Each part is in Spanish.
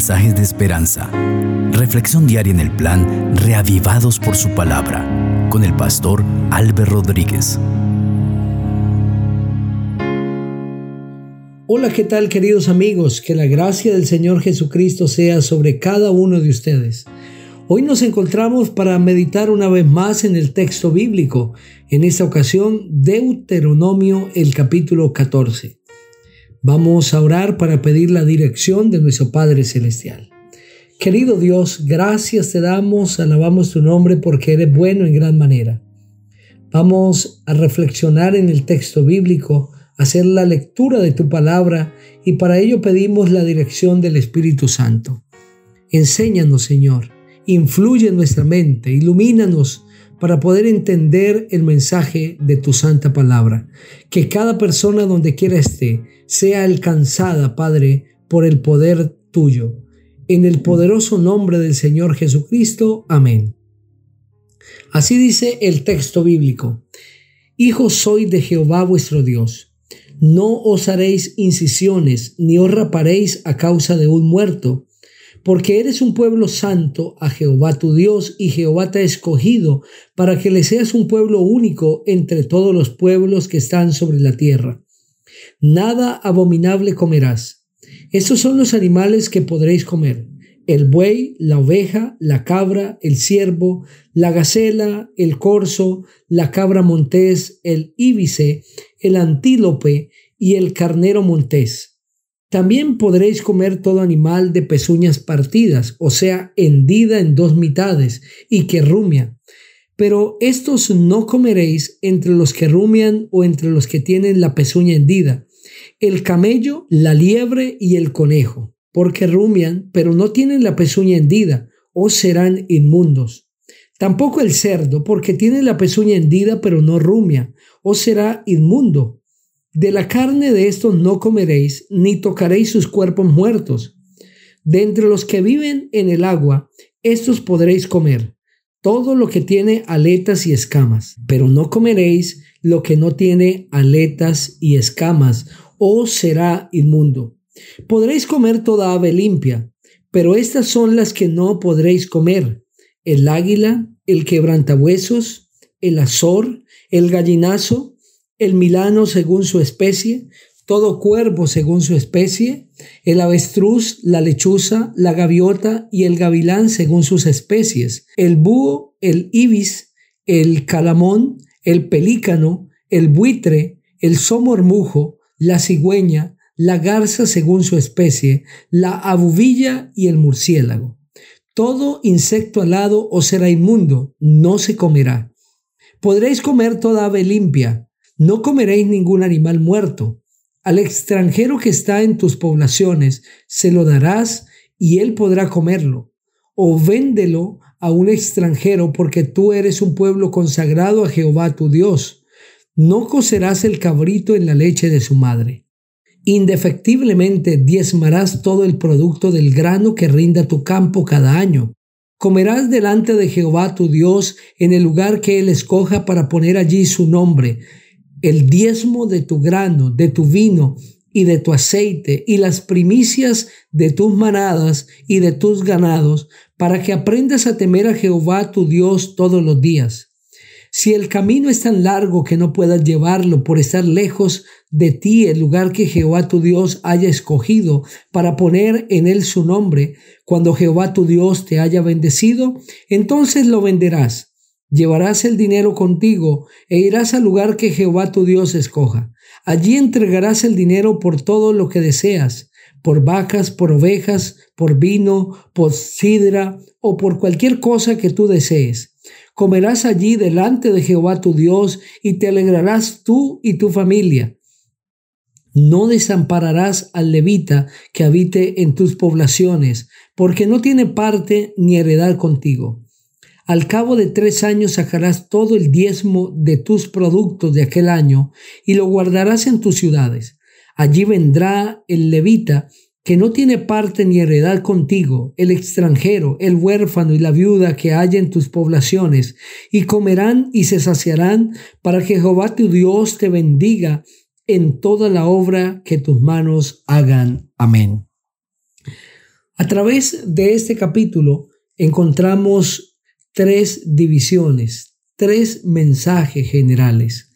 mensajes de esperanza. Reflexión diaria en el plan Reavivados por su palabra con el pastor Álvaro Rodríguez. Hola, ¿qué tal queridos amigos? Que la gracia del Señor Jesucristo sea sobre cada uno de ustedes. Hoy nos encontramos para meditar una vez más en el texto bíblico, en esta ocasión Deuteronomio el capítulo 14. Vamos a orar para pedir la dirección de nuestro Padre Celestial. Querido Dios, gracias te damos, alabamos tu nombre porque eres bueno en gran manera. Vamos a reflexionar en el texto bíblico, hacer la lectura de tu palabra y para ello pedimos la dirección del Espíritu Santo. Enséñanos, Señor, influye en nuestra mente, ilumínanos para poder entender el mensaje de tu santa palabra. Que cada persona donde quiera esté sea alcanzada, Padre, por el poder tuyo. En el poderoso nombre del Señor Jesucristo. Amén. Así dice el texto bíblico. Hijo soy de Jehová vuestro Dios. No os haréis incisiones, ni os raparéis a causa de un muerto, porque eres un pueblo santo a Jehová tu Dios, y Jehová te ha escogido para que le seas un pueblo único entre todos los pueblos que están sobre la tierra. Nada abominable comerás. Estos son los animales que podréis comer. El buey, la oveja, la cabra, el ciervo, la gacela, el corzo, la cabra montés, el íbice, el antílope y el carnero montés también podréis comer todo animal de pezuñas partidas, o sea, hendida en dos mitades, y que rumia. Pero estos no comeréis entre los que rumian o entre los que tienen la pezuña hendida, el camello, la liebre y el conejo, porque rumian, pero no tienen la pezuña hendida, o serán inmundos. Tampoco el cerdo, porque tiene la pezuña hendida, pero no rumia, o será inmundo. De la carne de estos no comeréis, ni tocaréis sus cuerpos muertos. De entre los que viven en el agua, estos podréis comer, todo lo que tiene aletas y escamas, pero no comeréis lo que no tiene aletas y escamas, o será inmundo. Podréis comer toda ave limpia, pero estas son las que no podréis comer, el águila, el quebrantahuesos, el azor, el gallinazo, el milano según su especie, todo cuervo según su especie, el avestruz, la lechuza, la gaviota y el gavilán según sus especies, el búho, el ibis, el calamón, el pelícano, el buitre, el somormujo, la cigüeña, la garza según su especie, la abubilla y el murciélago. Todo insecto alado os será inmundo, no se comerá. Podréis comer toda ave limpia, no comeréis ningún animal muerto. Al extranjero que está en tus poblaciones se lo darás y él podrá comerlo. O véndelo a un extranjero porque tú eres un pueblo consagrado a Jehová tu Dios. No cocerás el cabrito en la leche de su madre. Indefectiblemente diezmarás todo el producto del grano que rinda tu campo cada año. Comerás delante de Jehová tu Dios en el lugar que él escoja para poner allí su nombre el diezmo de tu grano, de tu vino y de tu aceite y las primicias de tus manadas y de tus ganados, para que aprendas a temer a Jehová tu Dios todos los días. Si el camino es tan largo que no puedas llevarlo por estar lejos de ti el lugar que Jehová tu Dios haya escogido para poner en él su nombre, cuando Jehová tu Dios te haya bendecido, entonces lo venderás Llevarás el dinero contigo e irás al lugar que Jehová tu Dios escoja. Allí entregarás el dinero por todo lo que deseas, por vacas, por ovejas, por vino, por sidra o por cualquier cosa que tú desees. Comerás allí delante de Jehová tu Dios y te alegrarás tú y tu familia. No desampararás al levita que habite en tus poblaciones, porque no tiene parte ni heredad contigo. Al cabo de tres años sacarás todo el diezmo de tus productos de aquel año y lo guardarás en tus ciudades. Allí vendrá el levita que no tiene parte ni heredad contigo, el extranjero, el huérfano y la viuda que haya en tus poblaciones, y comerán y se saciarán para que Jehová tu Dios te bendiga en toda la obra que tus manos hagan. Amén. A través de este capítulo encontramos tres divisiones, tres mensajes generales.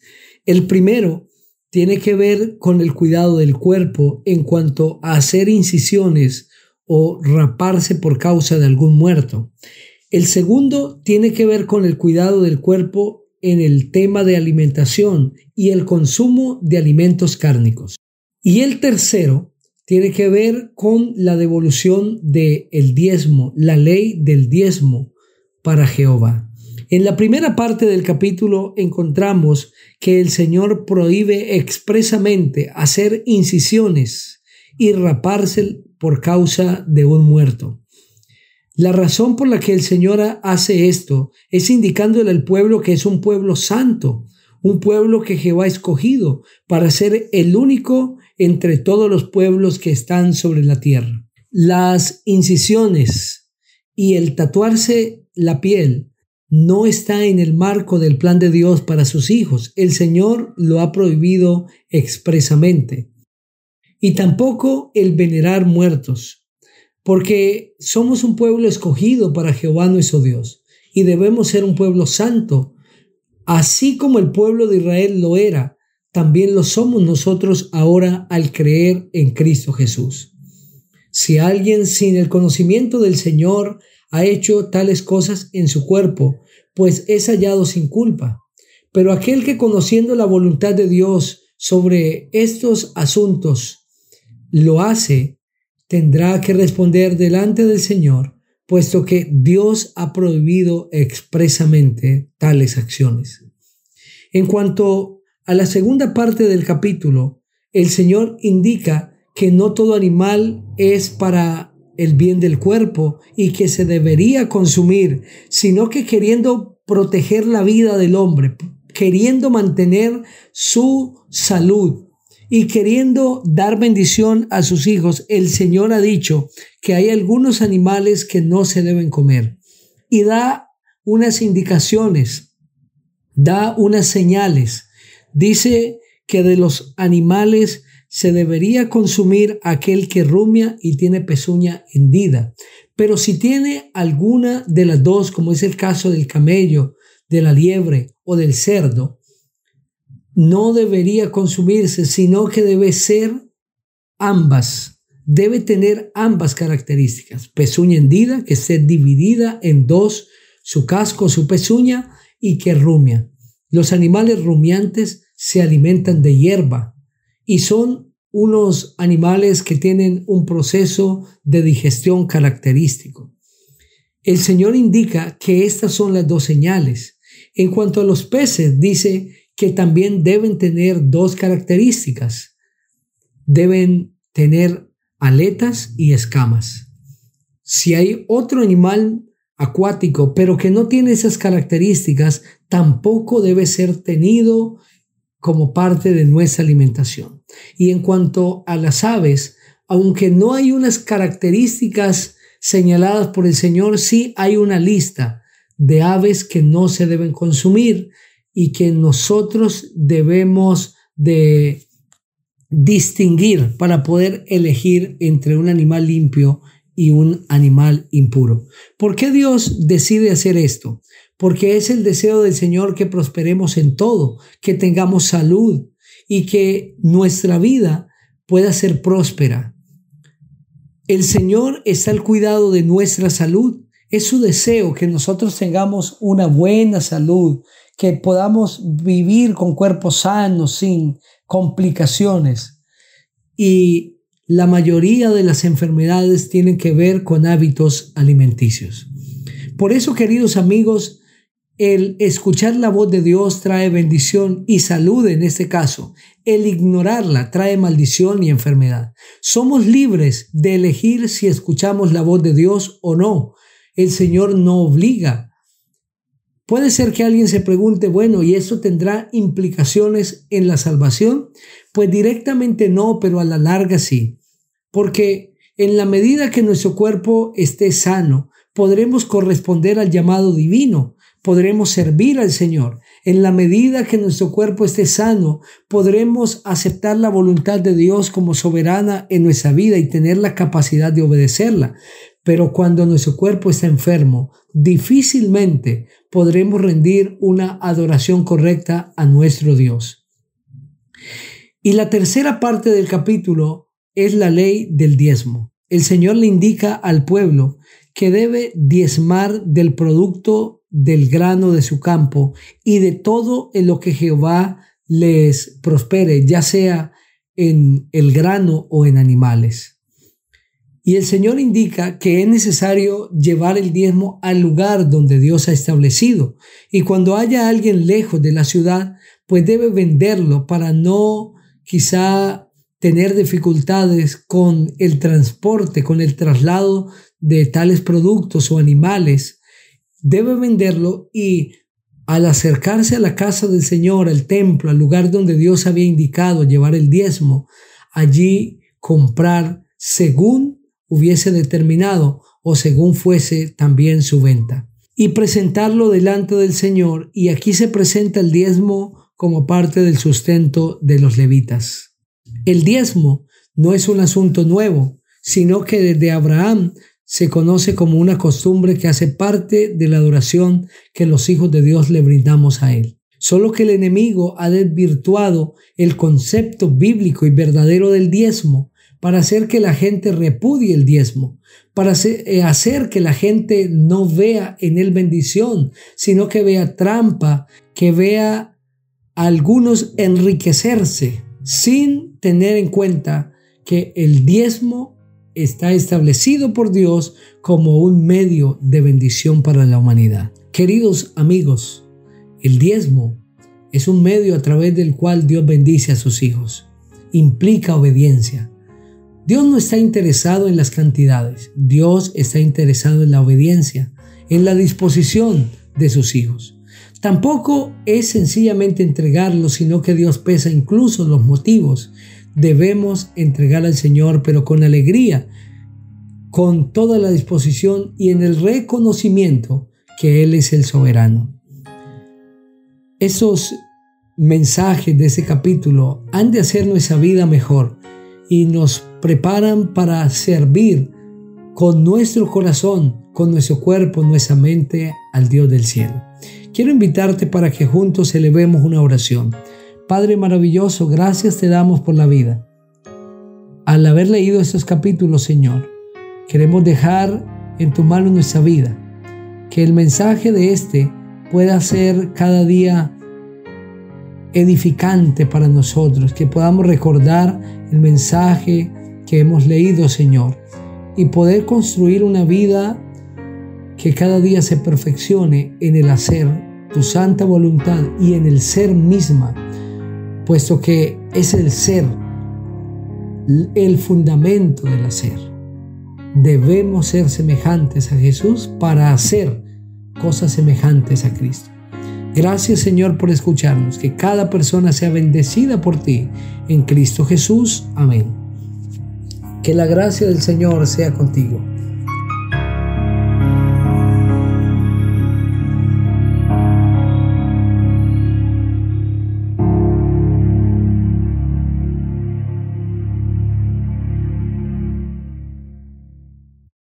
El primero tiene que ver con el cuidado del cuerpo en cuanto a hacer incisiones o raparse por causa de algún muerto. El segundo tiene que ver con el cuidado del cuerpo en el tema de alimentación y el consumo de alimentos cárnicos. Y el tercero tiene que ver con la devolución del el diezmo, la ley del diezmo para Jehová. En la primera parte del capítulo encontramos que el Señor prohíbe expresamente hacer incisiones y raparse por causa de un muerto. La razón por la que el Señor hace esto es indicándole al pueblo que es un pueblo santo, un pueblo que Jehová ha escogido para ser el único entre todos los pueblos que están sobre la tierra. Las incisiones y el tatuarse la piel no está en el marco del plan de Dios para sus hijos. El Señor lo ha prohibido expresamente. Y tampoco el venerar muertos, porque somos un pueblo escogido para Jehová nuestro Dios y debemos ser un pueblo santo, así como el pueblo de Israel lo era, también lo somos nosotros ahora al creer en Cristo Jesús. Si alguien sin el conocimiento del Señor ha hecho tales cosas en su cuerpo, pues es hallado sin culpa. Pero aquel que conociendo la voluntad de Dios sobre estos asuntos lo hace, tendrá que responder delante del Señor, puesto que Dios ha prohibido expresamente tales acciones. En cuanto a la segunda parte del capítulo, el Señor indica que no todo animal es para el bien del cuerpo y que se debería consumir, sino que queriendo proteger la vida del hombre, queriendo mantener su salud y queriendo dar bendición a sus hijos, el Señor ha dicho que hay algunos animales que no se deben comer y da unas indicaciones, da unas señales. Dice que de los animales se debería consumir aquel que rumia y tiene pezuña hendida. Pero si tiene alguna de las dos, como es el caso del camello, de la liebre o del cerdo, no debería consumirse, sino que debe ser ambas. Debe tener ambas características. Pezuña hendida, que esté dividida en dos, su casco, su pezuña, y que rumia. Los animales rumiantes se alimentan de hierba, y son unos animales que tienen un proceso de digestión característico. El Señor indica que estas son las dos señales. En cuanto a los peces, dice que también deben tener dos características. Deben tener aletas y escamas. Si hay otro animal acuático, pero que no tiene esas características, tampoco debe ser tenido como parte de nuestra alimentación. Y en cuanto a las aves, aunque no hay unas características señaladas por el Señor, sí hay una lista de aves que no se deben consumir y que nosotros debemos de distinguir para poder elegir entre un animal limpio y un animal impuro. ¿Por qué Dios decide hacer esto? porque es el deseo del Señor que prosperemos en todo, que tengamos salud y que nuestra vida pueda ser próspera. El Señor está al cuidado de nuestra salud. Es su deseo que nosotros tengamos una buena salud, que podamos vivir con cuerpos sanos, sin complicaciones. Y la mayoría de las enfermedades tienen que ver con hábitos alimenticios. Por eso, queridos amigos, el escuchar la voz de Dios trae bendición y salud en este caso. El ignorarla trae maldición y enfermedad. Somos libres de elegir si escuchamos la voz de Dios o no. El Señor no obliga. Puede ser que alguien se pregunte, bueno, ¿y eso tendrá implicaciones en la salvación? Pues directamente no, pero a la larga sí. Porque en la medida que nuestro cuerpo esté sano, podremos corresponder al llamado divino podremos servir al Señor. En la medida que nuestro cuerpo esté sano, podremos aceptar la voluntad de Dios como soberana en nuestra vida y tener la capacidad de obedecerla. Pero cuando nuestro cuerpo está enfermo, difícilmente podremos rendir una adoración correcta a nuestro Dios. Y la tercera parte del capítulo es la ley del diezmo. El Señor le indica al pueblo que debe diezmar del producto del grano de su campo y de todo en lo que Jehová les prospere, ya sea en el grano o en animales. Y el Señor indica que es necesario llevar el diezmo al lugar donde Dios ha establecido. Y cuando haya alguien lejos de la ciudad, pues debe venderlo para no quizá tener dificultades con el transporte, con el traslado de tales productos o animales. Debe venderlo y al acercarse a la casa del Señor, al templo, al lugar donde Dios había indicado llevar el diezmo, allí comprar según hubiese determinado o según fuese también su venta. Y presentarlo delante del Señor, y aquí se presenta el diezmo como parte del sustento de los levitas. El diezmo no es un asunto nuevo, sino que desde Abraham se conoce como una costumbre que hace parte de la adoración que los hijos de Dios le brindamos a Él. Solo que el enemigo ha desvirtuado el concepto bíblico y verdadero del diezmo para hacer que la gente repudie el diezmo, para eh, hacer que la gente no vea en él bendición, sino que vea trampa, que vea a algunos enriquecerse sin tener en cuenta que el diezmo está establecido por Dios como un medio de bendición para la humanidad. Queridos amigos, el diezmo es un medio a través del cual Dios bendice a sus hijos. Implica obediencia. Dios no está interesado en las cantidades, Dios está interesado en la obediencia, en la disposición de sus hijos. Tampoco es sencillamente entregarlo, sino que Dios pesa incluso los motivos. Debemos entregar al Señor, pero con alegría, con toda la disposición y en el reconocimiento que Él es el soberano. Esos mensajes de ese capítulo han de hacer nuestra vida mejor y nos preparan para servir con nuestro corazón, con nuestro cuerpo, nuestra mente al Dios del cielo. Quiero invitarte para que juntos elevemos una oración. Padre maravilloso, gracias te damos por la vida. Al haber leído estos capítulos, Señor, queremos dejar en tu mano nuestra vida, que el mensaje de este pueda ser cada día edificante para nosotros, que podamos recordar el mensaje que hemos leído, Señor, y poder construir una vida que cada día se perfeccione en el hacer tu santa voluntad y en el ser misma, puesto que es el ser el fundamento del hacer. Debemos ser semejantes a Jesús para hacer cosas semejantes a Cristo. Gracias Señor por escucharnos, que cada persona sea bendecida por ti. En Cristo Jesús. Amén. Que la gracia del Señor sea contigo.